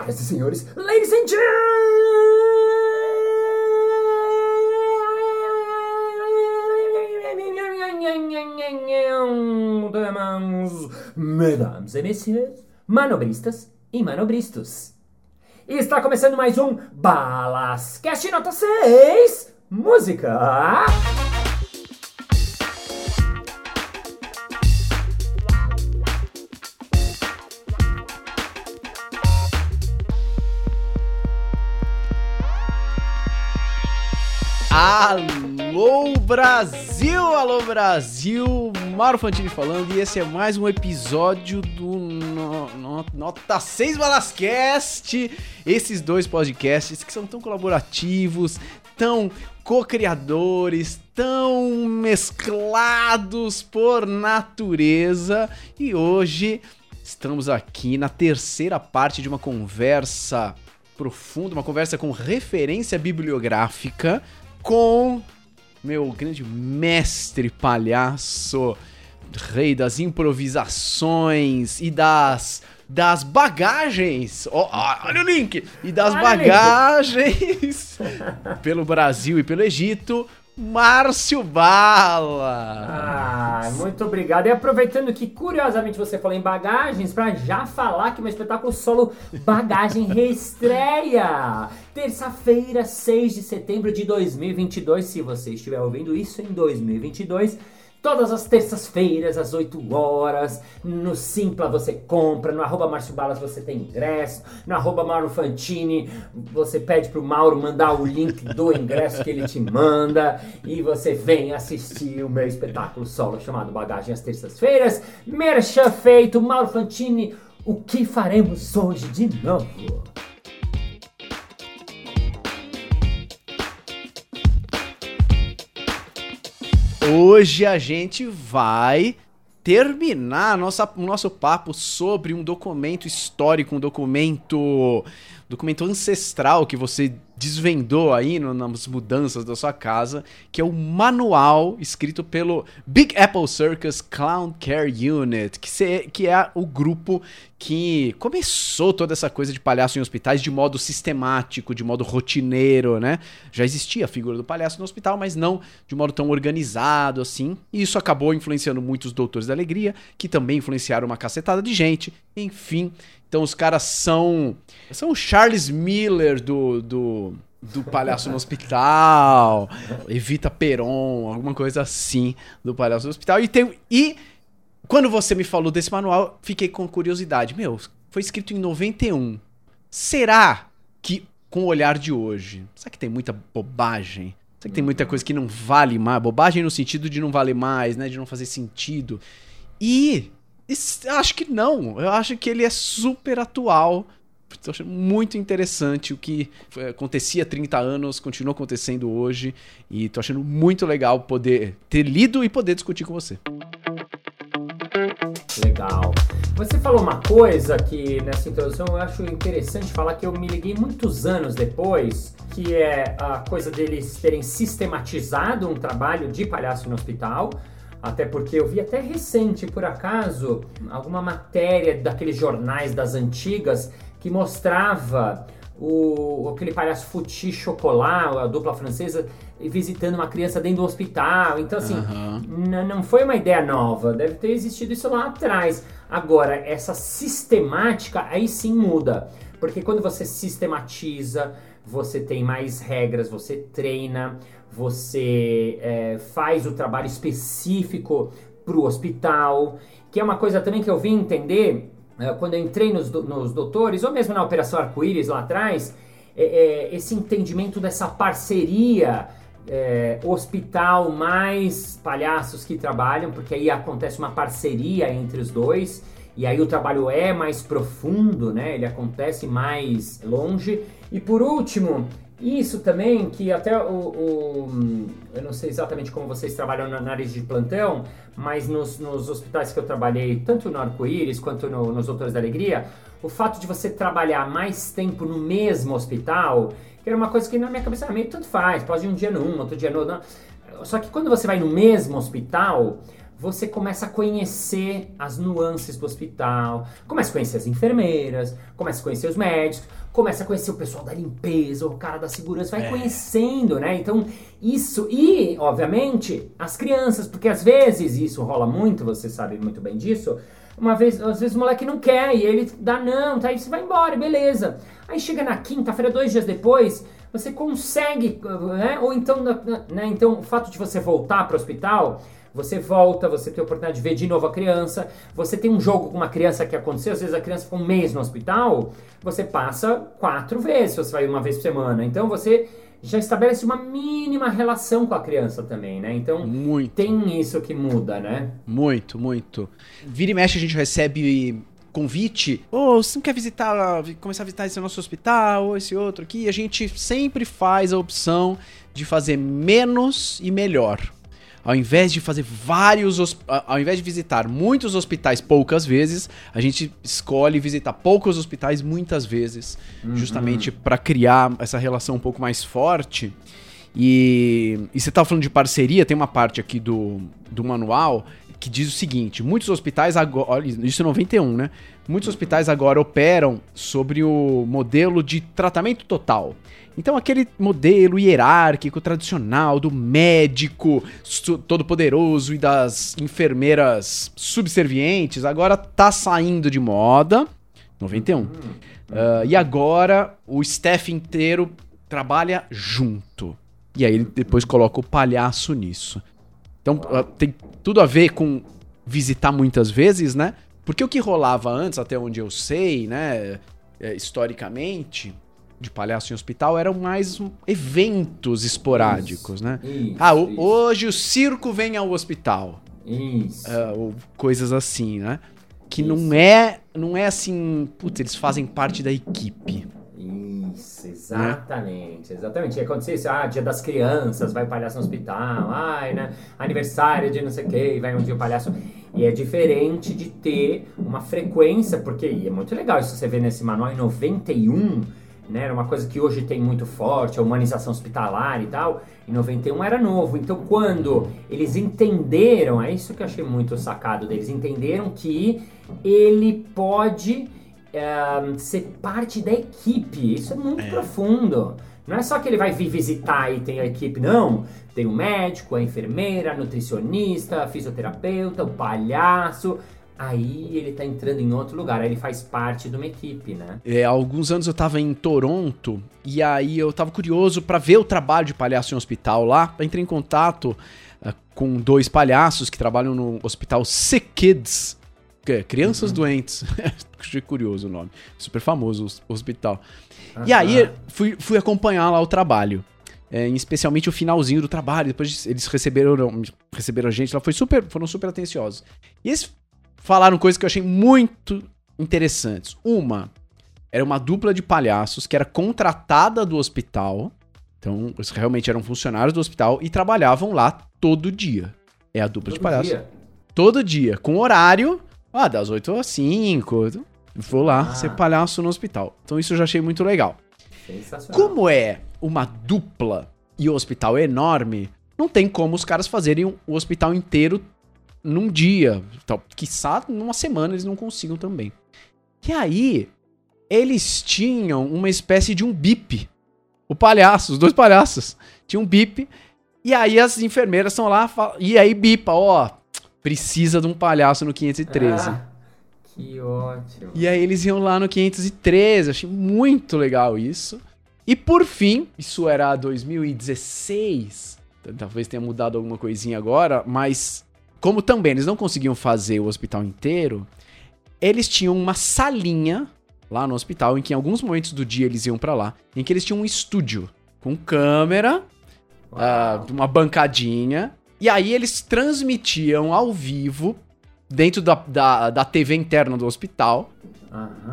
Senhoras e senhores, ladies and gentlemen, mesdames et messieurs, manobristas e manobristos. Está começando mais um Balascast Nota 6 Música. Alô Brasil, alô Brasil, Mauro Fantini falando e esse é mais um episódio do no, no, Nota 6 Balascast. Esses dois podcasts que são tão colaborativos, tão co-criadores, tão mesclados por natureza. E hoje estamos aqui na terceira parte de uma conversa profunda, uma conversa com referência bibliográfica com meu grande mestre palhaço, rei das improvisações e das das bagagens. Oh, olha o link! E das olha bagagens pelo Brasil e pelo Egito. Márcio Bala. Ah, muito obrigado. E aproveitando que curiosamente você falou em bagagens, para já falar que meu espetáculo solo Bagagem reestreia. Terça-feira, 6 de setembro de 2022, se você estiver ouvindo isso em 2022 Todas as terças-feiras, às 8 horas, no Simpla você compra, no arroba Márcio Balas você tem ingresso, no arroba Mauro Fantini você pede pro Mauro mandar o link do ingresso que ele te manda e você vem assistir o meu espetáculo solo chamado Bagagem às terças-feiras. Merchan feito, Mauro Fantini, o que faremos hoje de novo? Hoje a gente vai terminar nossa, nosso papo sobre um documento histórico, um documento, documento ancestral que você desvendou aí no, nas mudanças da sua casa, que é o manual escrito pelo Big Apple Circus Clown Care Unit, que, que é o grupo que começou toda essa coisa de palhaço em hospitais de modo sistemático, de modo rotineiro, né? Já existia a figura do palhaço no hospital, mas não de modo tão organizado assim. E isso acabou influenciando muitos doutores da alegria, que também influenciaram uma cacetada de gente. Enfim, então os caras são. São o Charles Miller do, do, do Palhaço no Hospital, Evita Peron, alguma coisa assim do Palhaço no Hospital. E, tem, e quando você me falou desse manual, fiquei com curiosidade. Meu, foi escrito em 91. Será que, com o olhar de hoje, será que tem muita bobagem? Será que tem muita coisa que não vale mais? Bobagem no sentido de não valer mais, né? De não fazer sentido. E acho que não. Eu acho que ele é super atual. Estou achando muito interessante o que acontecia há 30 anos, continua acontecendo hoje. E estou achando muito legal poder ter lido e poder discutir com você. Legal. Você falou uma coisa que nessa introdução eu acho interessante falar que eu me liguei muitos anos depois, que é a coisa deles terem sistematizado um trabalho de palhaço no hospital até porque eu vi até recente, por acaso, alguma matéria daqueles jornais das antigas que mostrava o, aquele palhaço Futi Chocolat, a dupla francesa, visitando uma criança dentro do hospital. Então, assim, uhum. não foi uma ideia nova, deve ter existido isso lá atrás. Agora, essa sistemática aí sim muda. Porque quando você sistematiza, você tem mais regras, você treina, você é, faz o trabalho específico para o hospital, que é uma coisa também que eu vim entender é, quando eu entrei nos, nos doutores, ou mesmo na Operação Arco-Íris lá atrás, é, é, esse entendimento dessa parceria é, hospital mais palhaços que trabalham, porque aí acontece uma parceria entre os dois, e aí o trabalho é mais profundo, né? Ele acontece mais longe. E por último, isso também, que até o, o, Eu não sei exatamente como vocês trabalham na nariz de plantão, mas nos, nos hospitais que eu trabalhei, tanto no Arco-Íris quanto no, nos Doutores da Alegria, o fato de você trabalhar mais tempo no mesmo hospital, que era uma coisa que na minha cabeça era meio tanto faz, pode ir um dia num, outro dia no outro. Só que quando você vai no mesmo hospital, você começa a conhecer as nuances do hospital, começa a conhecer as enfermeiras, começa a conhecer os médicos, começa a conhecer o pessoal da limpeza, o cara da segurança, vai é. conhecendo, né? Então, isso. E, obviamente, as crianças, porque às vezes isso rola muito, você sabe muito bem disso. Uma vez, às vezes o moleque não quer e ele dá não, tá? Aí você vai embora, beleza. Aí chega na quinta-feira, dois dias depois, você consegue, né? Ou então, né? Então, o fato de você voltar para o hospital você volta, você tem a oportunidade de ver de novo a criança, você tem um jogo com uma criança que aconteceu, às vezes a criança ficou um mês no hospital, você passa quatro vezes, você vai uma vez por semana. Então você já estabelece uma mínima relação com a criança também, né? Então muito. tem isso que muda, né? Muito, muito. Vira e mexe a gente recebe convite, ou oh, você não quer visitar, começar a visitar esse nosso hospital, ou esse outro aqui, a gente sempre faz a opção de fazer menos e melhor. Ao invés de fazer vários. Ao invés de visitar muitos hospitais poucas vezes, a gente escolhe visitar poucos hospitais muitas vezes, uhum. justamente para criar essa relação um pouco mais forte. E, e você estava falando de parceria, tem uma parte aqui do, do manual que diz o seguinte: muitos hospitais agora. Isso é 91, né? Muitos hospitais agora operam sobre o modelo de tratamento total. Então, aquele modelo hierárquico tradicional do médico todo-poderoso e das enfermeiras subservientes agora tá saindo de moda. 91. Uh, ah, e agora o staff inteiro trabalha junto. E aí ele depois coloca o palhaço nisso. Então uh, tem tudo a ver com visitar muitas vezes, né? Porque o que rolava antes, até onde eu sei, né, é, historicamente, de palhaço em hospital eram mais eventos esporádicos, isso, né? Isso, ah, isso. hoje o circo vem ao hospital. Isso. Uh, ou coisas assim, né? Que não é, não é assim, putz, eles fazem parte da equipe. Isso, exatamente, né? exatamente. E acontecia isso, ah, dia das crianças, vai o palhaço no hospital, ai, né? Aniversário de não sei o que, vai um dia o palhaço. E é diferente de ter uma frequência, porque é muito legal isso você vê nesse manual em 91 né? Era uma coisa que hoje tem muito forte, a humanização hospitalar e tal. Em 91 era novo. Então, quando eles entenderam, é isso que eu achei muito sacado deles, entenderam que ele pode ser parte da equipe. Isso é muito é. profundo. Não é só que ele vai vir visitar e tem a equipe, não. Tem o médico, a enfermeira, a nutricionista, a fisioterapeuta, o palhaço aí ele tá entrando em outro lugar, aí ele faz parte de uma equipe, né? É, há alguns anos eu tava em Toronto e aí eu tava curioso para ver o trabalho de palhaço em um hospital lá, entrei em contato uh, com dois palhaços que trabalham no hospital Sick Kids, Crianças uhum. Doentes. Achei curioso o nome. Super famoso o hospital. Uhum. E aí fui, fui acompanhar lá o trabalho. É, especialmente o finalzinho do trabalho. Depois eles receberam, receberam a gente lá, foi super, foram super atenciosos. E eles falaram coisas que eu achei muito interessantes. Uma, era uma dupla de palhaços que era contratada do hospital. Então, eles realmente eram funcionários do hospital e trabalhavam lá todo dia. É a dupla todo de palhaços. Dia? Todo dia, com horário, ah, das 8 às 5. Vou lá ah. ser palhaço no hospital. Então, isso eu já achei muito legal. Como é uma dupla e o hospital é enorme, não tem como os caras fazerem o hospital inteiro num dia. Então, quiçá numa semana eles não consigam também. E aí, eles tinham uma espécie de um bip. O palhaço, os dois palhaços, tinham um bip. E aí as enfermeiras estão lá e aí bipa, ó, precisa de um palhaço no 513. Ah, que ótimo. E aí eles iam lá no 513, achei muito legal isso. E por fim, isso era 2016, talvez tenha mudado alguma coisinha agora, mas como também eles não conseguiam fazer o hospital inteiro, eles tinham uma salinha lá no hospital em que em alguns momentos do dia eles iam para lá, em que eles tinham um estúdio com câmera, uh, uma bancadinha, e aí eles transmitiam ao vivo dentro da, da, da TV interna do hospital.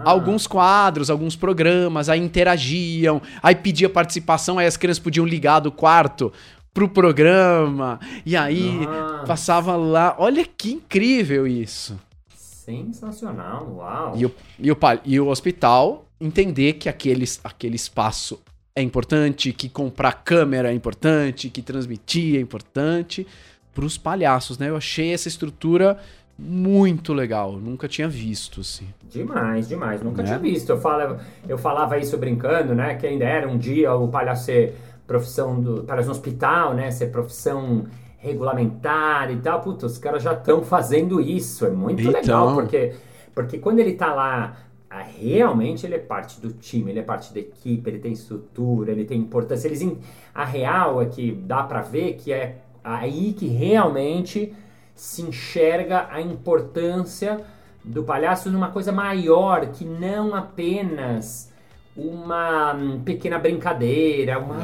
Alguns quadros, alguns programas, aí interagiam, aí pedia participação, aí as crianças podiam ligar do quarto pro programa. E aí Nossa. passava lá. Olha que incrível isso. Sensacional, uau. E o, e o, e o hospital entender que aquele, aquele espaço é importante, que comprar câmera é importante, que transmitir é importante, pros palhaços, né? Eu achei essa estrutura muito legal. Nunca tinha visto, assim. Demais, demais. Nunca Né? tinha visto. Eu falava, eu falava isso brincando, né? Que ainda era um dia o palhaço ser profissão do palhaço no hospital, né? Ser profissão regulamentar e tal. Puta, os caras já estão fazendo isso. É muito Então. legal, porque, porque quando ele tá lá, realmente ele é parte do time, ele é parte da equipe, ele tem estrutura, ele tem importância. Eles, a real é que dá pra ver que é aí que realmente se enxerga a importância do palhaço numa coisa maior que não apenas uma hum, pequena brincadeira, uma,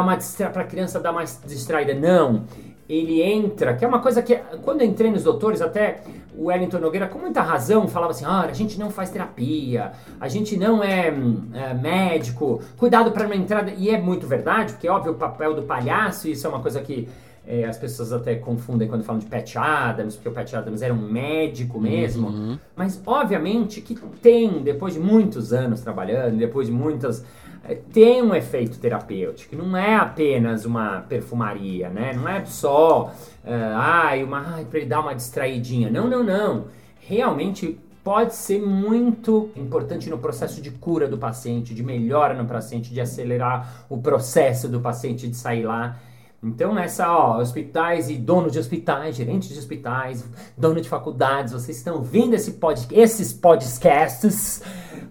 uma distra... pra criança dar mais distraída. Não. Ele entra, que é uma coisa que quando eu entrei nos doutores, até o Wellington Nogueira, com muita razão, falava assim: olha, a gente não faz terapia, a gente não é, é, médico, cuidado para não entrar. E é muito verdade, porque óbvio o papel do palhaço, isso é uma coisa que é, as pessoas até confundem quando falam de Pat Adams, porque o Pat Adams era um médico mesmo. Uhum. Mas obviamente que tem, depois de muitos anos trabalhando, depois de muitas. Eh, Tem um efeito terapêutico, não é apenas uma perfumaria, né? Não é só, eh, ai, uma, ai, pra ele dar uma distraidinha. Não, não, não. Realmente pode ser muito importante no processo de cura do paciente, de melhora no paciente, de acelerar o processo do paciente de sair lá. Então, nessa, ó, hospitais e dono de hospitais, gerentes de hospitais, dono de faculdades, vocês estão ouvindo esse pod, esses podcasts,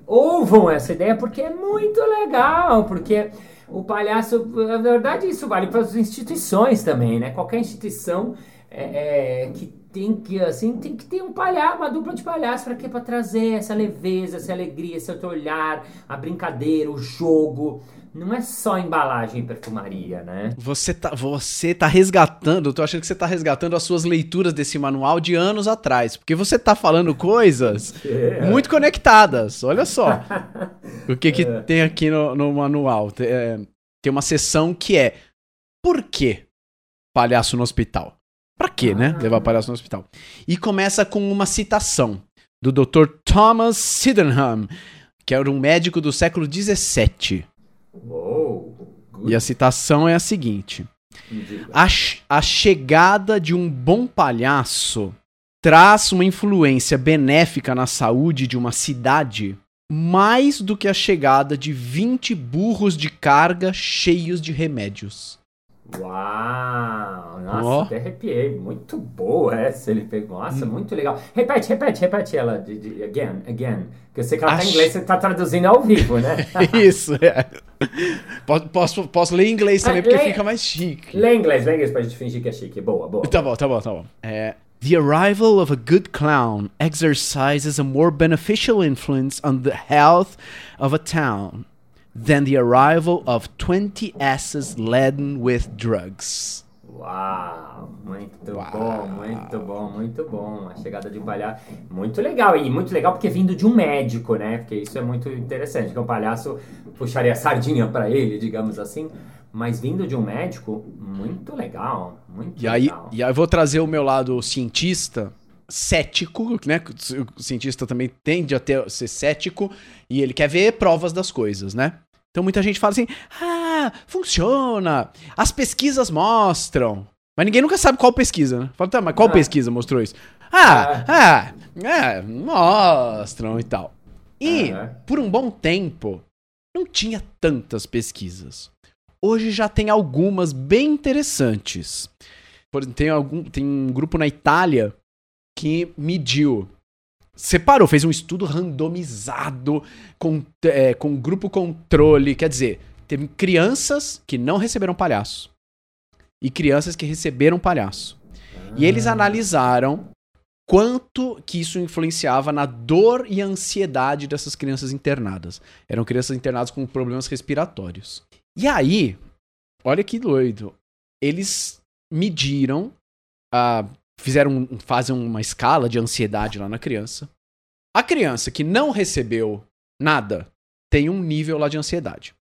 ouvam essa ideia porque é muito legal, porque o palhaço, na verdade, isso vale para as instituições também, né? Qualquer instituição é, é, que tem que, assim, tem que ter um palhaço, uma dupla de palhaço para quê? Para trazer essa leveza, essa alegria, esse outro olhar, a brincadeira, o jogo. Não é só embalagem e perfumaria, né? Você tá, você tá resgatando, eu tô achando que você tá resgatando as suas leituras desse manual de anos atrás, porque você tá falando coisas É. muito conectadas. Olha só o que, que É. tem aqui no, no manual. Tem, é, tem uma seção que é Por que palhaço no hospital? Pra quê, né? Ah. Levar palhaço no hospital. E começa com uma citação do Dr. Thomas Sydenham, que era um médico do século XVII. E a citação é a seguinte. A, a chegada de um bom palhaço traz uma influência benéfica na saúde de uma cidade mais do que a chegada de 20 burros de carga cheios de remédios. Uau! Nossa, Ó. até arrepiei. Muito boa essa. Ele pegou. Nossa, Hum. muito legal. Repete, repete, repete ela. De, de- again, again. Que eu sei que ela tá em Acho- inglês, você tá traduzindo ao vivo, né? Isso, é. Posso, posso, posso ler em inglês também, Ah, porque lê- fica mais chique. lê em inglês, lê em inglês pra gente fingir que é chique. Boa, boa. Tá bom, tá bom, tá bom. É, the arrival of a good clown exercises a more beneficial influence on the health of a town than the arrival of 20 asses laden with drugs. Uau! Muito Uau. bom, muito bom, muito bom. A chegada de um palhaço. Muito legal. E muito legal porque vindo de um médico, né? Porque isso é muito interessante. Que um palhaço puxaria a sardinha pra ele, digamos assim. Mas vindo de um médico, muito legal. Muito E aí, legal. e aí eu vou trazer o meu lado cientista, cético, né? O cientista também tende a ter, ser cético e ele quer ver provas das coisas, né? Então muita gente fala assim: ah, funciona, as pesquisas mostram. Mas ninguém nunca sabe qual pesquisa, né? Fala, tá, mas qual Ah. pesquisa mostrou isso? Ah, ah, é, mostram e tal. E, Aham. por um bom tempo, não tinha tantas pesquisas. Hoje já tem algumas bem interessantes. Por exemplo, tem, algum, tem um grupo na Itália que mediu, separou, fez um estudo randomizado com, é, com grupo controle. Quer dizer, teve crianças que não receberam palhaço e crianças que receberam palhaço. E eles Ah. analisaram quanto que isso influenciava na dor e ansiedade dessas crianças internadas. Eram crianças internadas com problemas respiratórios. E aí, olha que doido. Eles mediram, ah, fizeram, fazem uma escala de ansiedade lá na criança. A criança que não recebeu nada tem um nível lá de ansiedade.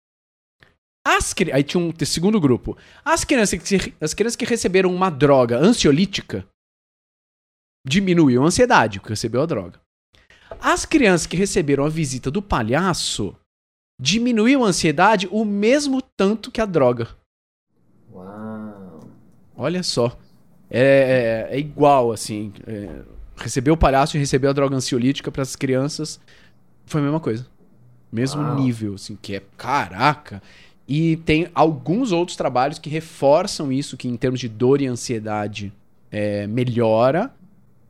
As, aí tinha um segundo grupo. As crianças, que, as crianças que receberam uma droga ansiolítica diminuiu a ansiedade, porque recebeu a droga. As crianças que receberam a visita do palhaço diminuiu a ansiedade o mesmo tanto que a droga. Uau! Olha só. É, é, é igual, assim. É, receber o palhaço e receber a droga ansiolítica para as crianças foi a mesma coisa. Mesmo Uau. nível, assim, que é caraca. E tem alguns outros trabalhos que reforçam isso, que em termos de dor e ansiedade é, melhora.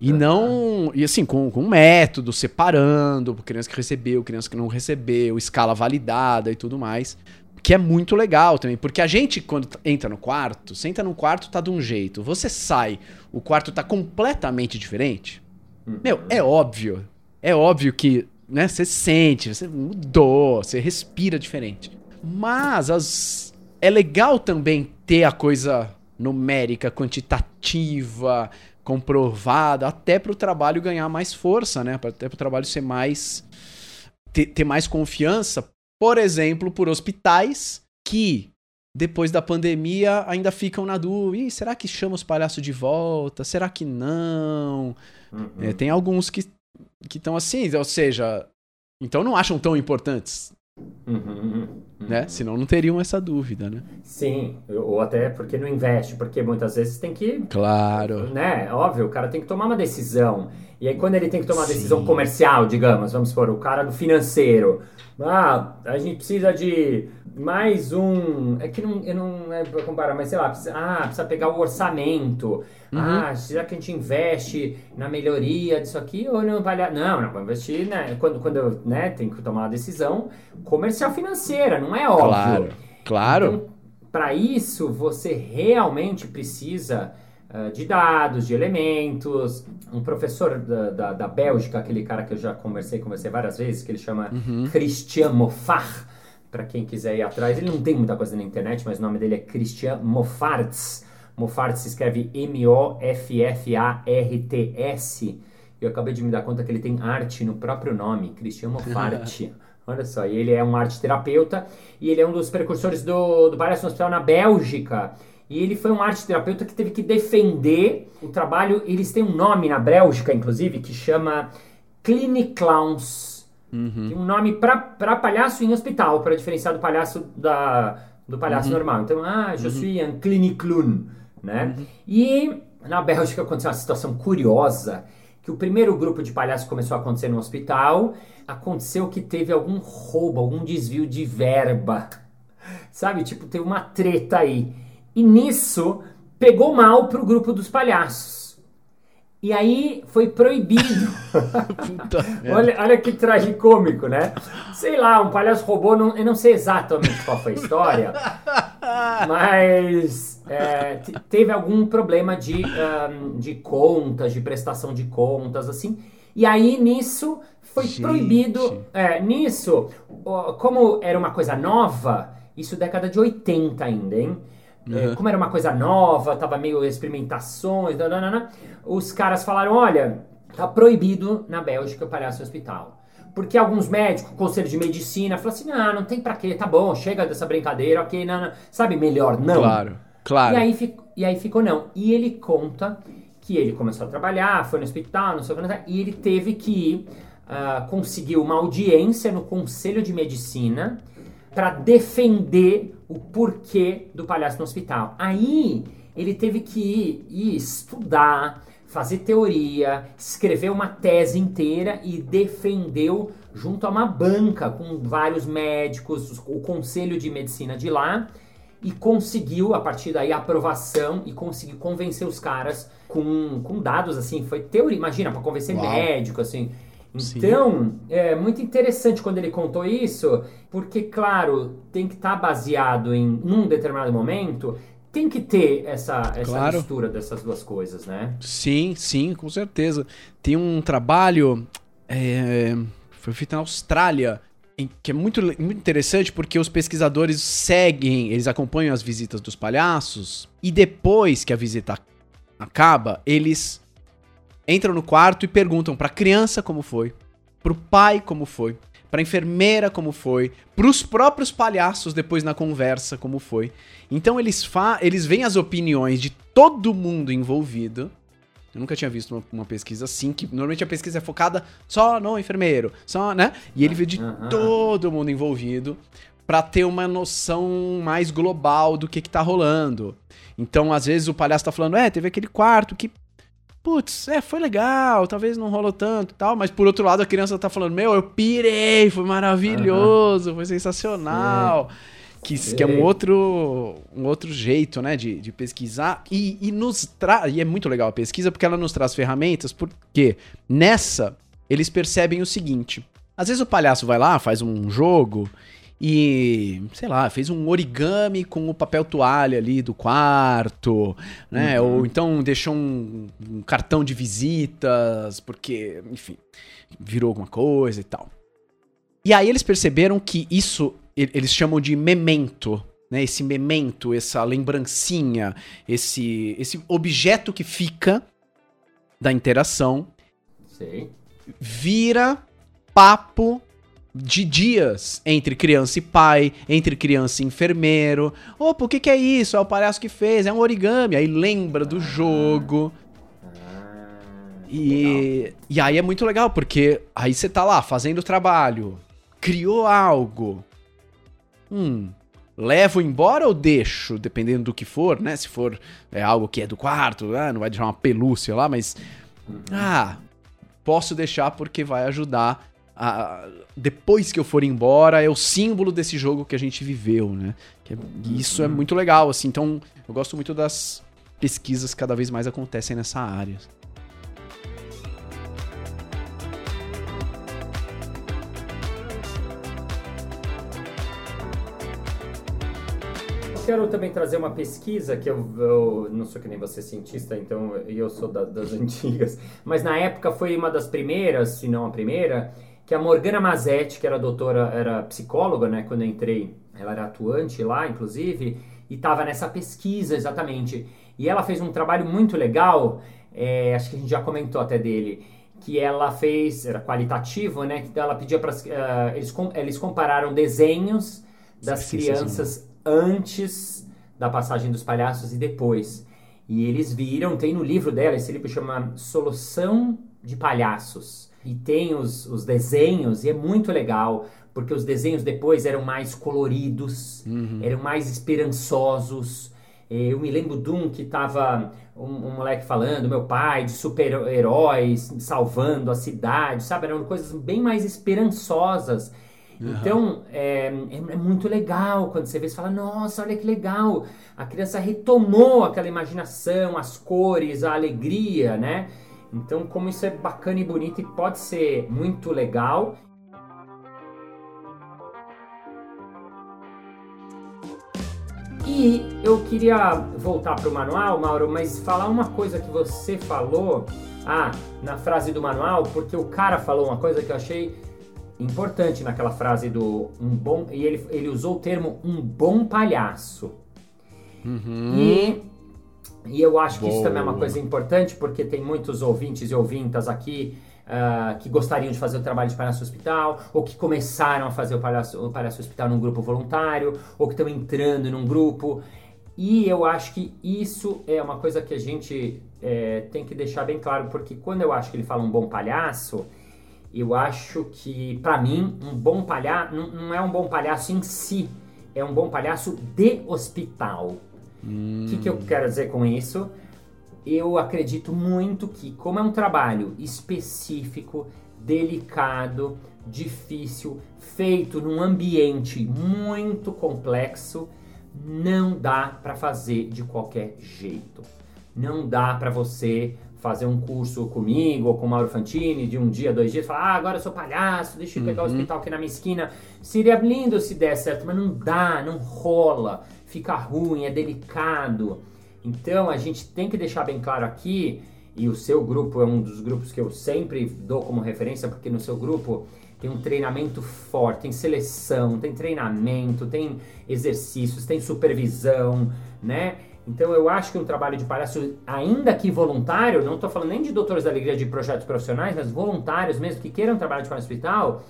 E não. E assim, com, com um método, separando, criança que recebeu, criança que não recebeu, escala validada e tudo mais. Que é muito legal também. Porque a gente, quando entra no quarto, você entra no quarto, tá de um jeito. Você sai, o quarto tá completamente diferente. Uhum. Meu, é óbvio. É óbvio que né, você sente, você mudou, você respira diferente. Mas as... é legal também ter a coisa numérica, quantitativa, comprovada, até para o trabalho ganhar mais força, né? Até para o trabalho ser mais. Ter, ter mais confiança. Por exemplo, por hospitais que depois da pandemia ainda ficam na dúvida: será que chama os palhaços de volta? Será que não? Uhum. É, tem alguns que estão assim, ou seja, então não acham tão importantes. Uhum, uhum, né? Senão não teriam essa dúvida, né? Sim, ou até porque não investe, porque muitas vezes tem que. Claro. Né? Óbvio, o cara tem que tomar uma decisão. E aí, quando ele tem que tomar uma decisão comercial, digamos, vamos supor, o cara do financeiro. Ah, a gente precisa de mais um. É que não, eu não é pra comparar, mas sei lá, precisa, ah, precisa pegar o orçamento. Uhum. Ah, será que a gente investe na melhoria disso aqui ou não vale? Não, não, vamos investir, né? Quando, quando né, tem que tomar uma decisão comercial financeira, não é óbvio. Claro, claro. Então, para isso, você realmente precisa de dados, de elementos. Um professor da, da, da, Bélgica, aquele cara que eu já conversei com você várias vezes, que ele chama uhum. Christian Moffat para quem quiser ir atrás. Ele não tem muita coisa na internet, mas o nome dele é Christian Moffarts. Moffarts se escreve M-O-F-F-A-R-T-S. Eu acabei de me dar conta que ele tem arte no próprio nome, Christian Moffart. Olha só, e ele é um arte terapeuta e ele é um dos precursores do, do Palhaço Hospital na Bélgica. E ele foi um arte terapeuta que teve que defender o trabalho. Eles têm um nome na Bélgica, inclusive, que chama Clinic Clowns. Uhum. Tem um nome para palhaço em hospital, para diferenciar do palhaço da, do palhaço uhum. normal. Então, ah, je uhum. suis un cliniclun, né? Uhum. E na Bélgica aconteceu uma situação curiosa, que o primeiro grupo de palhaços começou a acontecer no hospital, aconteceu que teve algum roubo, algum desvio de verba. Sabe, tipo, teve uma treta aí. E nisso pegou mal pro grupo dos palhaços. E aí foi proibido. olha, olha que tragicômico, né? Sei lá, um palhaço roubou, não, eu não sei exatamente qual foi a história, mas é, teve algum problema de, um, de contas, de prestação de contas, assim. E aí nisso foi Gente. proibido. É, nisso, como era uma coisa nova, isso década de 80 ainda, hein? Uhum. Como era uma coisa nova, tava meio experimentações, nanana, os caras falaram: olha, tá proibido na Bélgica o palhaço hospital. Porque alguns médicos, conselho de medicina, falaram assim: não, não tem pra quê, tá bom, chega dessa brincadeira, ok, não. sabe, melhor não. Claro, claro. E aí, e aí ficou não. E ele conta que ele começou a trabalhar, foi no hospital, não sei o que, e ele teve que uh, conseguir uma audiência no conselho de medicina para defender o porquê do palhaço no hospital. Aí ele teve que ir, ir estudar, fazer teoria, escrever uma tese inteira e defendeu junto a uma banca com vários médicos, o conselho de medicina de lá e conseguiu a partir daí a aprovação e conseguiu convencer os caras com, com dados assim, foi teoria, imagina, para convencer Uau. médico assim. Então, Sim. é muito interessante quando ele contou isso, porque, claro, tem que estar tá baseado em num determinado momento, tem que ter essa, essa claro. mistura dessas duas coisas, né? Sim, sim, com certeza. Tem um trabalho. É, foi feito na Austrália. Em, que é muito, muito interessante porque os pesquisadores seguem, eles acompanham as visitas dos palhaços e depois que a visita acaba, eles entram no quarto e perguntam para a criança como foi, para o pai como foi, para a enfermeira como foi, para os próprios palhaços depois na conversa como foi. Então eles fa eles veem as opiniões de todo mundo envolvido. Eu nunca tinha visto uma, uma, pesquisa assim, que normalmente a pesquisa é focada só no enfermeiro, só, né? E ele vê de todo mundo envolvido para ter uma noção mais global do que que tá rolando. Então, às vezes o palhaço tá falando: "É, teve aquele quarto que putz, é, foi legal, talvez não rolou tanto e tal, mas por outro lado a criança tá falando, meu, eu pirei, foi maravilhoso, uhum. foi sensacional. Que, que, é um outro, um outro jeito, né, de, de pesquisar. E, e nos traz. E é muito legal a pesquisa porque ela nos traz ferramentas, porque nessa eles percebem o seguinte: às vezes o palhaço vai lá, faz um jogo e, sei lá, fez um origami com o papel toalha ali do quarto, né? Uhum. Ou então deixou um, um, cartão de visitas, porque, enfim, virou alguma coisa e tal. E aí eles perceberam que isso eles chamam de memento, né? Esse memento, essa lembrancinha, esse, esse objeto que fica da interação, Sim. vira papo de dias entre criança e pai, entre criança e enfermeiro. Opa, o que, que é isso? É o palhaço que fez, é um origami. Aí lembra do jogo. E, e aí é muito legal, porque aí você tá lá fazendo o trabalho, criou algo. Hum, levo embora ou deixo, dependendo do que for, né? Se for é, algo que é do quarto, ah, não vai deixar uma pelúcia lá, mas. Uhum. Ah, posso deixar porque vai ajudar a, depois que eu for embora, é o símbolo desse jogo que a gente viveu, né? É, e isso é muito legal, assim. Então, eu gosto muito das pesquisas que cada vez mais acontecem nessa área. quero também trazer uma pesquisa que eu, eu, não sou que nem você cientista, então eu sou da, das antigas, mas na época foi uma das primeiras, se não a primeira, que a Morgana Mazetti, que era doutora, era psicóloga, né, quando eu entrei, ela era atuante lá, inclusive, e estava nessa pesquisa exatamente. E ela fez um trabalho muito legal, é, acho que a gente já comentou até dele, que ela fez, era qualitativo, né, que ela pedia para uh, eles, eles compararam desenhos das sim, crianças sim, sim. antes da passagem dos palhaços e depois. E eles viram, tem no livro dela, esse livro chama Solução de Palhaços e tem os, os desenhos, e é muito legal, porque os desenhos depois eram mais coloridos, uhum. eram mais esperançosos. Eu me lembro de um que tava um, um moleque falando, meu pai, de super-heróis salvando a cidade, sabe? Eram coisas bem mais esperançosas. Uhum. Então, é, é, é, muito legal quando você vê, você fala, nossa, olha que legal. A criança retomou aquela imaginação, as cores, a alegria, né? Então, como isso é bacana e bonito e pode ser muito legal. E eu queria voltar para o manual, Mauro, mas falar uma coisa que você falou, ah, na frase do manual, porque o cara falou uma coisa que eu achei importante naquela frase do um bom, e ele, ele usou o termo um bom palhaço. Uhum. E e eu acho que Boa. isso também é uma coisa importante, porque tem muitos ouvintes e ouvintas aqui uh, que gostariam de fazer o trabalho de palhaço hospital, ou que começaram a fazer o palhaço, o palhaço hospital num grupo voluntário, ou que estão entrando num grupo. E eu acho que isso é uma coisa que a gente é, tem que deixar bem claro, porque quando eu acho que ele fala um bom palhaço, eu acho que, para mim, um bom palhaço não, não é um bom palhaço em si, é um bom palhaço de hospital. O hum. que, que eu quero dizer com isso? Eu acredito muito que, como é um trabalho específico, delicado, difícil, feito num ambiente muito complexo, não dá para fazer de qualquer jeito. Não dá para você fazer um curso comigo ou com o Mauro Fantini de um dia, dois dias, falar, ah, agora eu sou palhaço, deixa eu pegar uhum. o hospital aqui na minha esquina. Seria lindo se der certo, mas não dá, não rola fica ruim, é delicado. Então a gente tem que deixar bem claro aqui, e o seu grupo é um dos grupos que eu sempre dou como referência, porque no seu grupo tem um treinamento forte, tem seleção, tem treinamento, tem exercícios, tem supervisão, né? Então eu acho que um trabalho de palhaço, ainda que voluntário, não estou falando nem de doutores da alegria de projetos profissionais, mas voluntários mesmo que queiram trabalhar de palhaço hospital,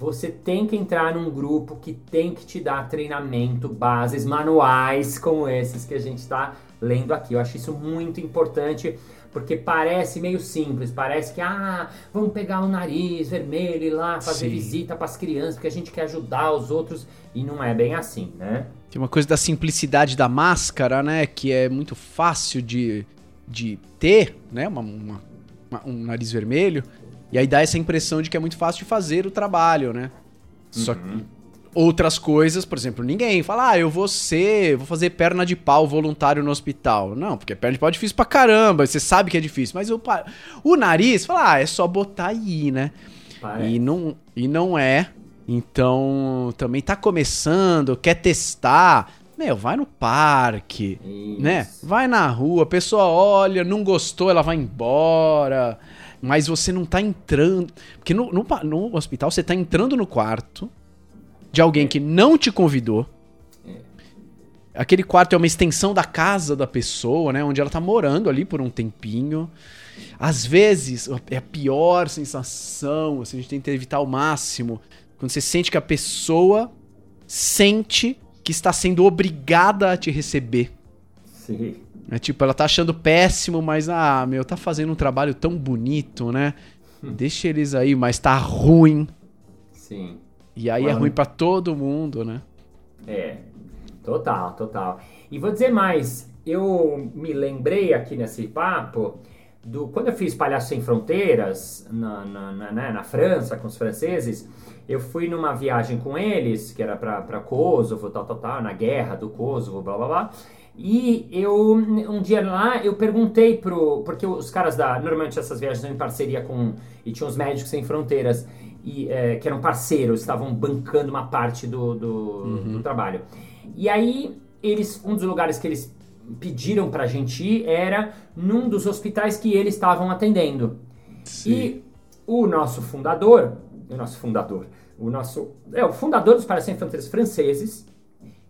você tem que entrar num grupo que tem que te dar treinamento, bases, manuais como esses que a gente está lendo aqui. Eu acho isso muito importante Porque parece meio simples, parece que, ah, vamos pegar o nariz vermelho e ir lá fazer Sim. visita para as crianças, porque a gente quer ajudar os outros. E não é bem assim, né? Tem uma coisa da simplicidade da máscara, né? Que é muito fácil de, de ter, né? Uma- uma- um nariz vermelho. E aí dá essa impressão de que é muito fácil de fazer o trabalho, né? Só que outras coisas, por exemplo, ninguém fala, ah, eu vou ser, vou fazer perna de pau voluntário no hospital. Não, porque perna de pau é difícil pra caramba, você sabe que é difícil. Mas o, pa- o nariz, fala, ah, é só botar aí, né? E não, e não é. Então, também tá começando, quer testar. Meu, vai no parque, Isso. né? Vai na rua, a pessoa olha, não gostou, ela vai embora. Mas você não tá entrando. Porque no, no, no hospital você tá entrando no quarto de alguém que não te convidou. Aquele quarto é uma extensão da casa da pessoa, né? Onde ela tá morando ali por um tempinho. Às vezes, é a pior sensação, assim, a gente tenta evitar ao máximo. Quando você sente que a pessoa sente que está sendo obrigada a te receber. Sim. É tipo, ela tá achando péssimo, mas, ah, meu, tá fazendo um trabalho tão bonito, né? Deixa eles aí, mas tá ruim. Sim. E aí é Mano. ruim pra todo mundo, né? É, total, total. E vou dizer mais, eu me lembrei aqui nesse papo do quando eu fiz Palhaço Sem Fronteiras na, na, na, né, na França com os franceses. Eu fui numa viagem com eles, que era pra Kosovo, tal, tal, tal, na guerra do Kosovo, blá blá blá. E eu, um dia lá, eu perguntei pro. Porque os caras da. Normalmente essas viagens são em parceria com. E tinha os Médicos Sem Fronteiras, e, é, que eram parceiros, estavam bancando uma parte do, do, do trabalho. E aí, eles. Um dos lugares que eles pediram pra gente ir era num dos hospitais que eles estavam atendendo. E o nosso fundador, o nosso fundador, o nosso, é, o fundador dos Para Sem Fronteiras franceses,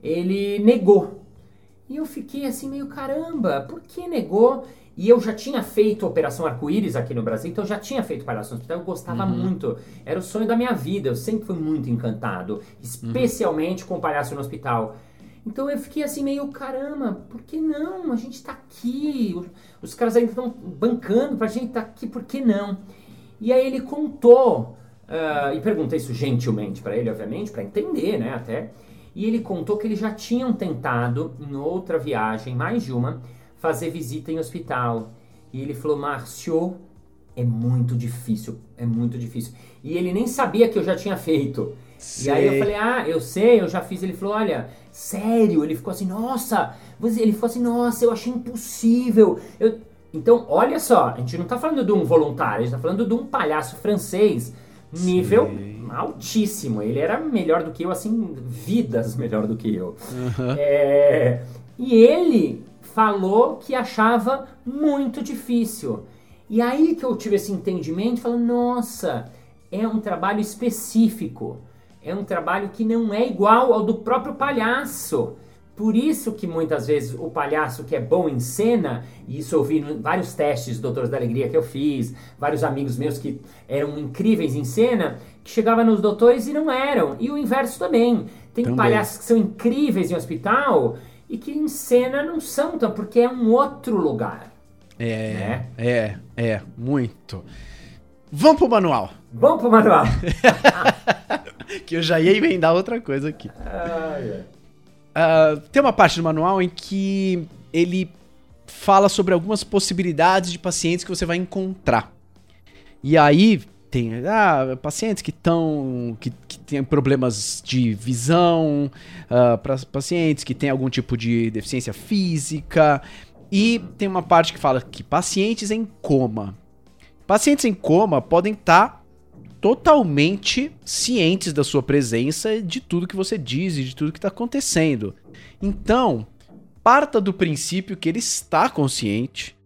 ele negou. E eu fiquei assim meio caramba, por que negou? E eu já tinha feito Operação Arco-Íris aqui no Brasil, então eu já tinha feito Palhaço no Hospital, eu gostava muito. Era o sonho da minha vida, eu sempre fui muito encantado, especialmente com o Palhaço no Hospital. Então eu fiquei assim meio, caramba, por que não? A gente tá aqui, os- caras ainda estão bancando pra gente tá aqui, por que não? E aí ele contou, ah, e perguntei isso gentilmente pra ele, obviamente, pra entender, né, até. E ele contou que eles já tinham tentado, em outra viagem, mais de uma, fazer visita em hospital. E ele falou, Márcio, é muito difícil, é muito difícil. E ele nem sabia que eu já tinha feito. E aí eu Sei. falei, ah, eu sei, eu já fiz. Ele falou, olha, sério? Ele ficou assim, nossa, ele ficou assim, nossa, eu achei impossível. Eu- Então, olha só, a gente não tá falando de um voluntário, a gente tá falando de um palhaço francês, nível Sim. altíssimo. Ele era melhor do que eu, assim, vidas melhor do que eu. É, e ele falou que achava muito difícil. E aí que eu tive esse entendimento, falando, nossa, é um trabalho específico. É um trabalho que não é igual ao do próprio palhaço. Por isso que muitas vezes o palhaço que é bom em cena, e isso eu vi em vários testes do Doutores da Alegria que eu fiz, vários amigos meus que eram incríveis em cena, que chegava nos doutores e não eram. E o inverso também. Tem Também. palhaços que são incríveis em hospital e que em cena não são, tão, porque é um outro lugar. É, Né? é, é, muito. Vamos pro manual, Vamos pro manual. que eu já ia emendar outra coisa aqui. Ai, ai. Ah, tem uma parte do manual em que ele fala sobre algumas possibilidades de pacientes que você vai encontrar. E aí tem ah, pacientes que estão que, que têm problemas de visão, para pacientes que têm algum tipo de deficiência física e tem uma parte que fala que pacientes em coma. Pacientes em coma podem estar totalmente cientes da sua presença e de tudo que você diz e de tudo que está acontecendo. Então, parta do princípio que ele está consciente,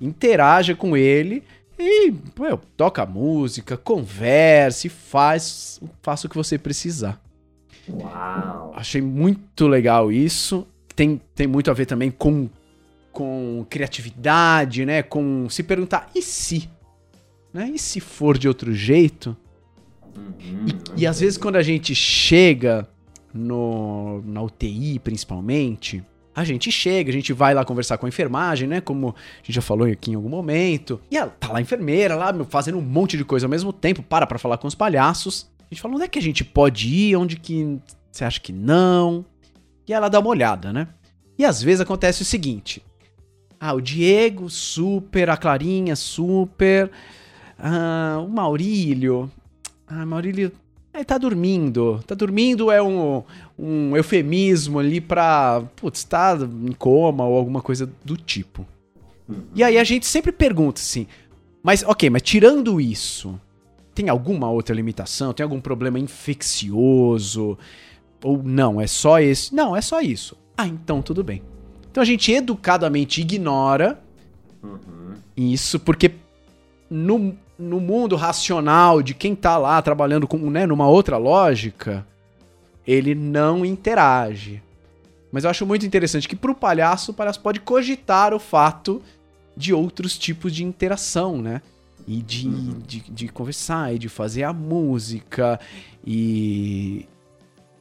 interaja com ele e pô, toca música, converse, faz, faça o que você precisar. Uau. Achei muito legal isso. Tem, tem muito a ver também com, com criatividade, né? Com se perguntar, e se? Né? E se for de outro jeito? E, e às vezes quando a gente chega no, na UTI, principalmente, a gente chega, a gente vai lá conversar com a enfermagem, né? Como a gente já falou aqui em algum momento. E ela tá lá a enfermeira, lá fazendo um monte de coisa ao mesmo tempo, para pra falar com os palhaços. A gente fala, onde é que a gente pode ir? Onde que você acha que não? E ela dá uma olhada, né? E às vezes acontece o seguinte. Ah, o Diego, super, a Clarinha, super. Ah, o Maurílio. Ah, Maurílio. Ele tá dormindo. Tá dormindo é um, um eufemismo ali pra. Putz, tá em coma ou alguma coisa do tipo. E aí a gente sempre pergunta assim. Mas, ok, mas tirando isso, tem alguma outra limitação? Tem algum problema infeccioso? Ou não, é só esse? Não, é só isso. Ah, então tudo bem. Então a gente educadamente ignora uhum. isso, porque no, no mundo racional de quem tá lá trabalhando com, né, numa outra lógica, ele não interage. Mas eu acho muito interessante que pro palhaço, o palhaço pode cogitar o fato de outros tipos de interação, né? e de, uhum. de, de, conversar e de fazer a música e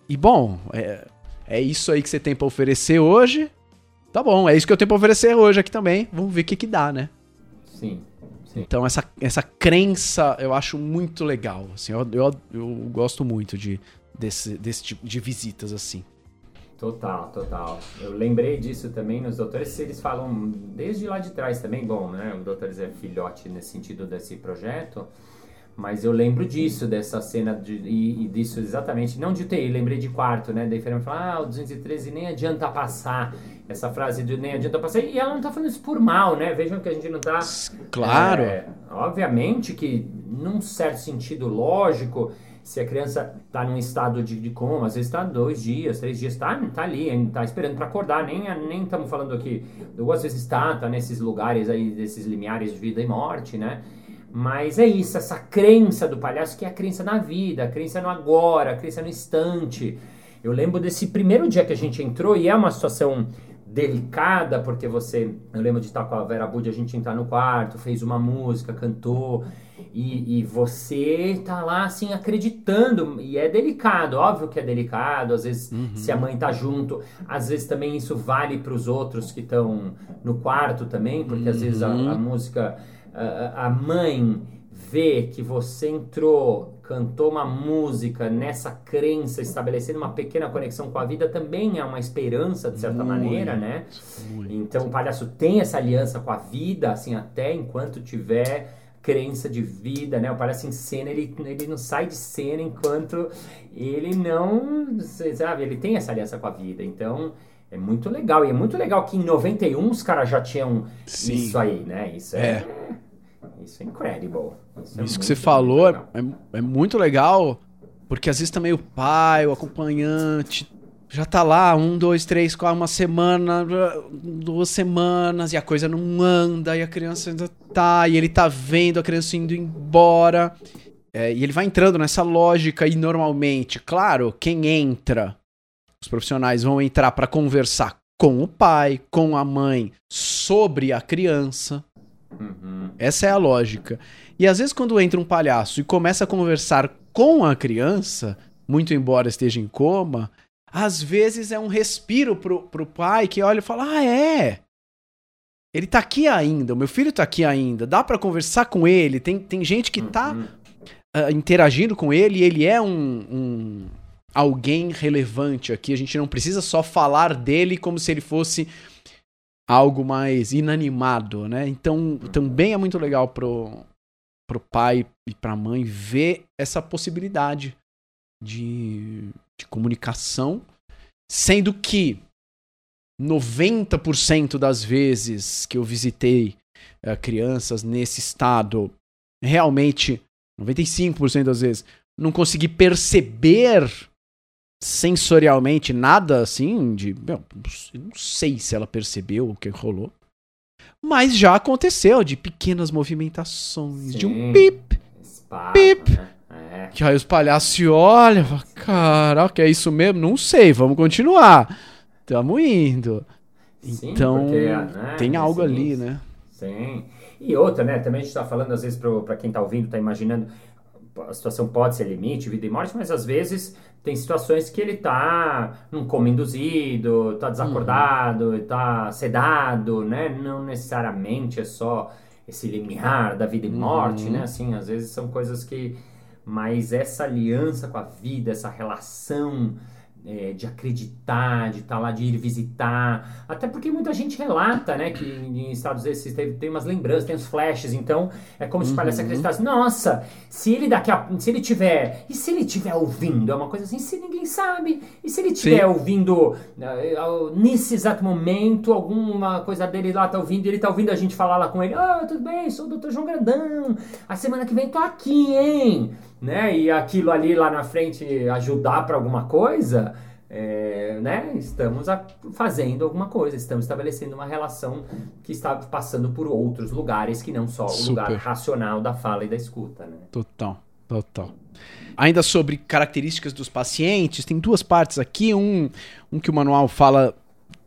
e bom é, é isso aí que você tem para oferecer hoje tá bom é isso que eu tenho para oferecer hoje aqui também vamos ver o que que dá né sim, sim. então essa, essa crença eu acho muito legal assim eu, eu, eu gosto muito de desse, desse tipo de visitas assim Total, total. Eu lembrei disso também nos doutores, eles falam desde lá de trás também, bom, né? O doutores é filhote nesse sentido desse projeto, mas eu lembro disso, dessa cena de, e, e disso exatamente, não de UTI, lembrei de quarto, né? Da enfermeira falar, ah, o 213 nem adianta passar, essa frase de nem adianta passar, e ela não tá falando isso por mal, né? Vejam que a gente não tá... Claro! É, obviamente que, num certo sentido lógico, se a criança está num estado de, de coma, às vezes está dois dias, três dias, está tá ali, está esperando para acordar, nem nem estamos falando aqui, às vezes está, tá nesses lugares aí, desses limiares de vida e morte, né? Mas é isso, essa crença do palhaço que é a crença na vida, a crença no agora, a crença no instante. Eu lembro desse primeiro dia que a gente entrou e é uma situação delicada, porque você. Eu lembro de estar com a Vera Bud, a gente entrar no quarto, fez uma música, cantou. E, e, você tá lá assim acreditando e é delicado, óbvio que é delicado. Às vezes uhum. se a mãe tá junto, às vezes também isso vale para os outros que estão no quarto também, porque uhum. às vezes a, a uhum. música a, a mãe vê que você entrou, cantou uma música nessa crença, estabelecendo uma pequena conexão com a vida, também é uma esperança, de certa muito, maneira, né? Muito. Então o palhaço tem essa aliança com a vida, assim, até enquanto tiver crença de vida, né? O palhaço em cena, ele, ele não sai de cena enquanto ele não, sabe, ele tem essa aliança com a vida. Então, é muito legal. E é muito legal que em 91 os caras já tinham Sim. isso aí, né? Isso é, é. Isso é incredible. Isso, é isso que você falou é, é, é, muito legal, porque às vezes também o pai, o acompanhante, já tá lá, um, dois, três, quatro, uma semana, duas semanas, e a coisa não anda, e a criança ainda tá, e ele tá vendo a criança indo embora. É, e ele vai entrando nessa lógica, e normalmente, claro, quem entra, os profissionais vão entrar para conversar com o pai, com a mãe, sobre a criança. Uhum. Essa é a lógica. E às vezes, quando entra um palhaço e começa a conversar com a criança, muito embora esteja em coma, às vezes é um respiro pro, pro pai que olha e fala: Ah, é. Ele tá aqui ainda, o meu filho tá aqui ainda, dá para conversar com ele. Tem, tem gente que tá uhum. uh, interagindo com ele e ele é um, um, alguém relevante aqui. A gente não precisa só falar dele como se ele fosse algo mais inanimado, né? Então também é muito legal pro, pro pai e pra mãe ver essa possibilidade de, de comunicação, sendo que 90% das vezes que eu visitei uh, crianças nesse estado, realmente, 95% das vezes, não consegui perceber sensorialmente nada assim de. Meu, não sei se ela percebeu o que rolou. Mas já aconteceu de pequenas movimentações, Sim. de um pip, Espada, pip. Né? É. Que aí os palhaços se olham, caraca, é isso mesmo? Não sei, vamos continuar. Tamo indo. Sim, então, porque, né, tem algo ali, né? Sim. E outra, né? Também a gente tá falando, às vezes, para quem tá ouvindo, tá imaginando a situação pode ser limite, vida e morte, mas às vezes tem situações que ele tá num coma induzido, tá desacordado, uhum. tá sedado, né? Não necessariamente é só esse limiar da vida e morte, uhum. né? Assim, às vezes são coisas que... Mas essa aliança com a vida, essa relação é, de acreditar, de estar tá lá, de ir visitar. Até porque muita gente relata, né, que em Estados Unidos tem, tem umas lembranças, tem uns flashes, então é como uhum. se parece acreditasse, nossa, se ele daqui a, se ele tiver, e se ele tiver ouvindo, é uma coisa assim, se ninguém sabe, e se ele tiver ouvindo uh, nesse exato momento, alguma coisa dele lá tá ouvindo, ele tá ouvindo a gente falar lá com ele, ah, oh, tudo bem, sou o Dr. João Grandão, a semana que vem tô aqui, hein? Né? E aquilo ali lá na frente ajudar para alguma coisa, é, né? Estamos a, fazendo alguma coisa, estamos estabelecendo uma relação que está passando por outros lugares que não só Super. o lugar racional da fala e da escuta, né? Total, total. Ainda sobre características dos pacientes, tem duas partes aqui. Um, um que o manual fala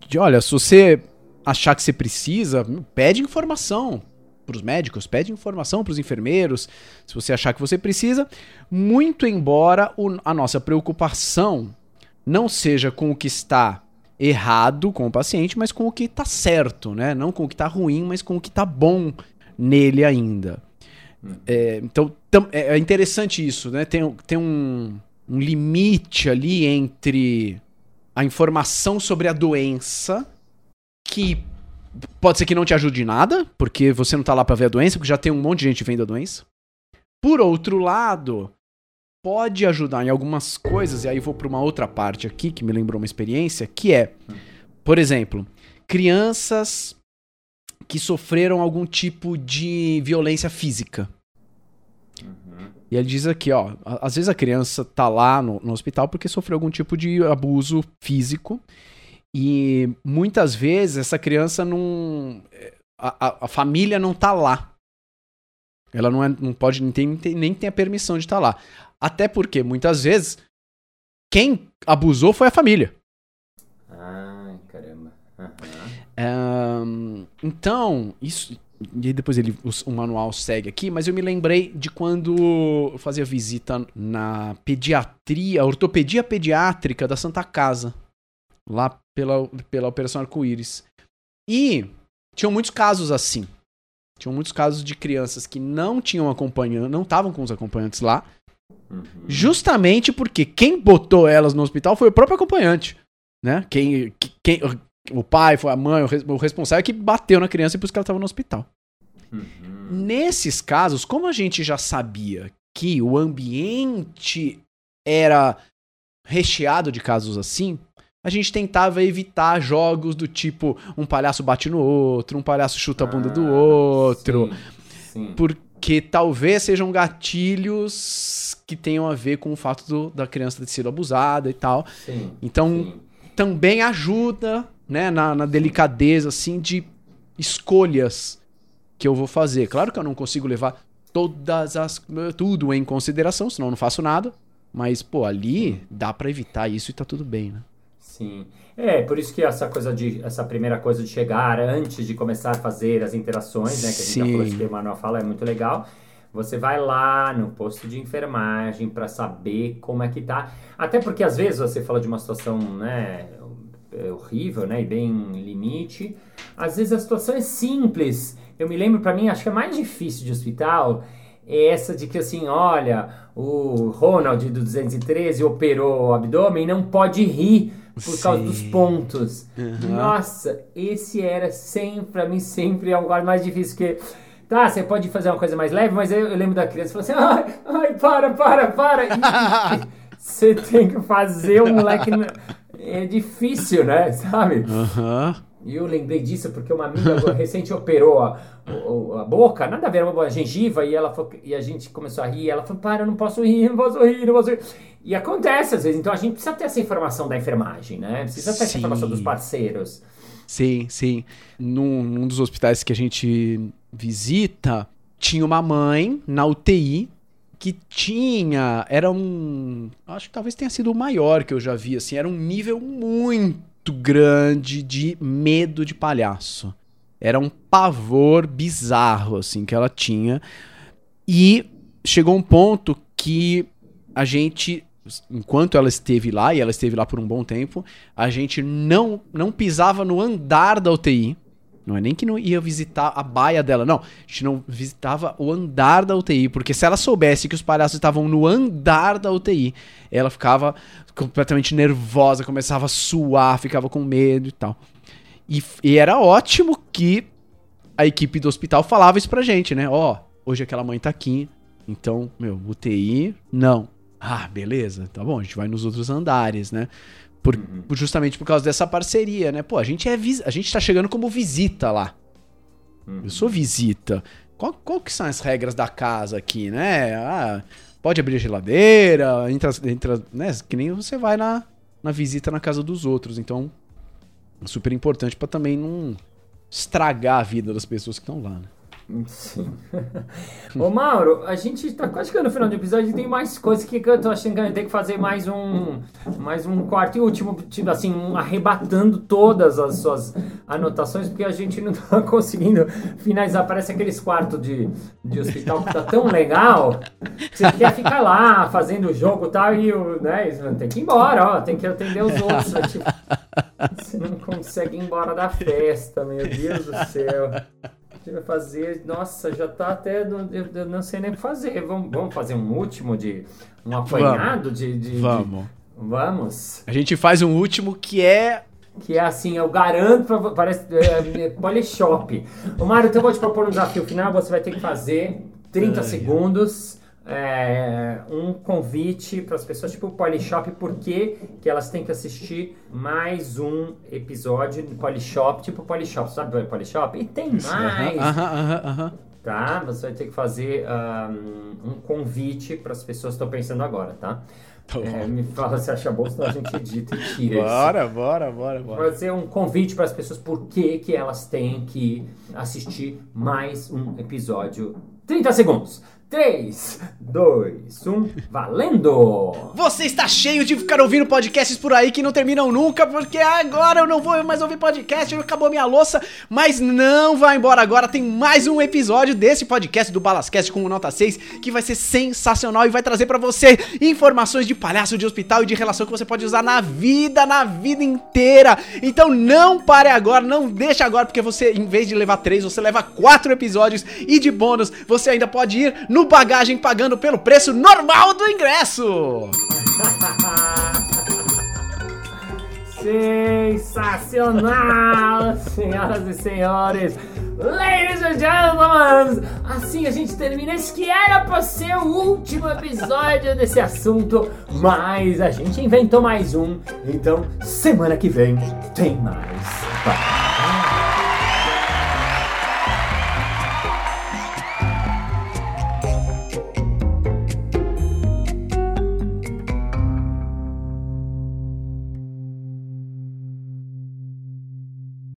de, olha, se você achar que você precisa, pede informação para os médicos, pede informação para os enfermeiros, se você achar que você precisa, muito embora o, a nossa preocupação não seja com o que está errado com o paciente, mas com o que está certo, né? Não com o que está ruim, mas com o que está bom nele ainda. Hum. É, então é, é interessante isso, né? Tem, tem um, um limite ali entre a informação sobre a doença que pode ser que não te ajude em nada, porque você não tá lá para ver a doença, porque já tem um monte de gente vendo a doença. Por outro lado, pode ajudar em algumas coisas, e aí vou para uma outra parte aqui que me lembrou uma experiência, que é, por exemplo, crianças que sofreram algum tipo de violência física. Uhum. E ele diz aqui, ó, às vezes a criança tá lá no, no hospital porque sofreu algum tipo de abuso físico e muitas vezes essa criança não. A, a, família não tá lá. Ela não, é, não pode nem ter, nem ter a permissão de estar tá lá. Até porque, muitas vezes, quem abusou foi a família. Ai, caramba. Uhum. então, isso. E depois ele, o, o, manual segue aqui, mas eu me lembrei de quando eu fazia visita na pediatria, ortopedia pediátrica da Santa Casa lá pela, pela Operação Arco-Íris. E tinham muitos casos assim. Tinham muitos casos de crianças que não tinham acompanhante, não estavam com os acompanhantes lá. Uhum. Justamente porque quem botou elas no hospital foi o próprio acompanhante. Né? Quem, quem, o pai, foi a mãe, o responsável que bateu na criança e por isso que ela estava no hospital. Uhum. Nesses casos, como a gente já sabia que o ambiente era recheado de casos assim, a gente tentava evitar jogos do tipo um palhaço bate no outro, um palhaço chuta a bunda ah, do outro. Sim, sim. Porque talvez sejam gatilhos que tenham a ver com o fato do, da criança ter sido abusada e tal. Sim, então, também ajuda né, na, na delicadeza assim de escolhas que eu vou fazer. Claro que eu não consigo levar todas as tudo em consideração, senão eu não faço nada. Mas, pô, ali dá para evitar isso e tá tudo bem, né? Sim. É, por isso que essa coisa de essa primeira coisa de chegar antes de começar a fazer as interações, né, que a gente Sim. já falou que o Manuel fala, é muito legal. Você vai lá no posto de enfermagem para saber como é que tá. Até porque às vezes você fala de uma situação, né, é horrível, né, e bem limite. Às vezes a situação é simples. Eu me lembro para mim, acho que é mais difícil de hospital é essa de que assim, olha, o Ronald do 213 operou o abdômen, não pode rir por causa dos pontos. Uhum. Nossa, esse era sempre, pra mim, sempre é o lugar mais difícil que. Tá, você pode fazer uma coisa mais leve, mas eu, eu lembro da criança falando assim: ai, ai, para, para, para. você tem que fazer o moleque. É difícil, né? Sabe? Aham. Uhum. E eu lembrei disso porque uma amiga recente operou a, a, a, boca, nada a ver, uma gengiva, e, ela e a gente começou a rir. E ela falou: Para, eu não posso rir, não posso rir, não posso rir. E acontece às vezes, então a gente precisa ter essa informação da enfermagem, né? Precisa ter sim. essa informação dos parceiros. Sim, sim. Num, num dos hospitais que a gente visita, tinha uma mãe na UTI que tinha. Era um. Acho que talvez tenha sido o maior que eu já vi, assim. Era um nível muito grande de medo de palhaço. Era um pavor bizarro, assim, que ela tinha. E chegou um ponto que a gente, enquanto ela esteve lá, e ela esteve lá por um bom tempo, a gente não, não pisava no andar da UTI. Não é nem que não ia visitar a baia dela, não. A gente não visitava o andar da UTI, porque se ela soubesse que os palhaços estavam no andar da UTI, ela ficava completamente nervosa, começava a suar, ficava com medo e tal. E, e era ótimo que a equipe do hospital falava isso pra gente, né? Ó, oh, hoje aquela mãe tá aqui, então, meu, UTI, não. Ah, beleza, tá bom, a gente vai nos outros andares, né? Por, uhum. Justamente por causa dessa parceria, né? Pô, a gente é a gente tá chegando como visita lá. Uhum. Eu sou visita. Qual, qual que são as regras da casa aqui, né? Ah, pode abrir a geladeira, entra, entra, né? Que nem você vai na, na visita na casa dos outros. Então, é super importante para também não estragar a vida das pessoas que estão lá, né? Sim. Ô Mauro, a gente tá quase chegando no final do episódio e tem mais coisas que eu tô achando que a gente tem que fazer mais um mais um quarto e último, tipo assim, um, arrebatando todas as suas anotações, porque a gente não tá conseguindo finalizar. Parece aqueles quartos de, de hospital que tá tão legal que você quer ficar lá fazendo o jogo e tal, e o, né, tem que ir embora, ó, tem que atender os outros. Né, tipo, você não consegue ir embora da festa, meu Deus do céu vai fazer. Nossa, já tá até. Eu, eu não sei nem o que fazer. Vamos, vamos fazer um último de. Um apanhado vamos. de, de. Vamos. De, vamos. A gente faz um último que é. Que é assim, eu garanto pra. Parece. É, é, Polishop. O Mário, então eu vou te propor um desafio final. Você vai ter que fazer 30 segundos é, um convite para as pessoas, tipo o Polishop, porque que elas têm que assistir mais um episódio de Polishop, tipo Polishop, sabe o Polishop? E tem mais! Aham, aham, Tá? Você vai ter que fazer um, um convite para as pessoas que estão pensando agora, tá? tá é, me fala se acha bom, senão a gente edita e tira Bora, isso. bora, bora, bora. Fazer um convite para as pessoas por que, que elas têm que assistir mais um episódio. 30 segundos. 3, 2, 1, valendo! Você está cheio de ficar ouvindo podcasts por aí que não terminam nunca, porque agora eu não vou mais ouvir podcast, acabou minha louça, mas não vai embora agora, tem mais um episódio desse podcast do Balascast com nota 6, que vai ser sensacional e vai trazer para você informações de palhaço de hospital e de relação que você pode usar na vida, na vida inteira. Então não pare agora, não deixe agora, porque você, em vez de levar 3, você leva 4 episódios e de bônus, você ainda pode ir no bagagem pagando pelo preço normal do ingresso. Sensacional, senhoras e senhores. Ladies and gentlemen, assim a gente termina esse que era pra ser o último episódio desse assunto, mas a gente inventou mais um, então semana que vem tem mais. Bye.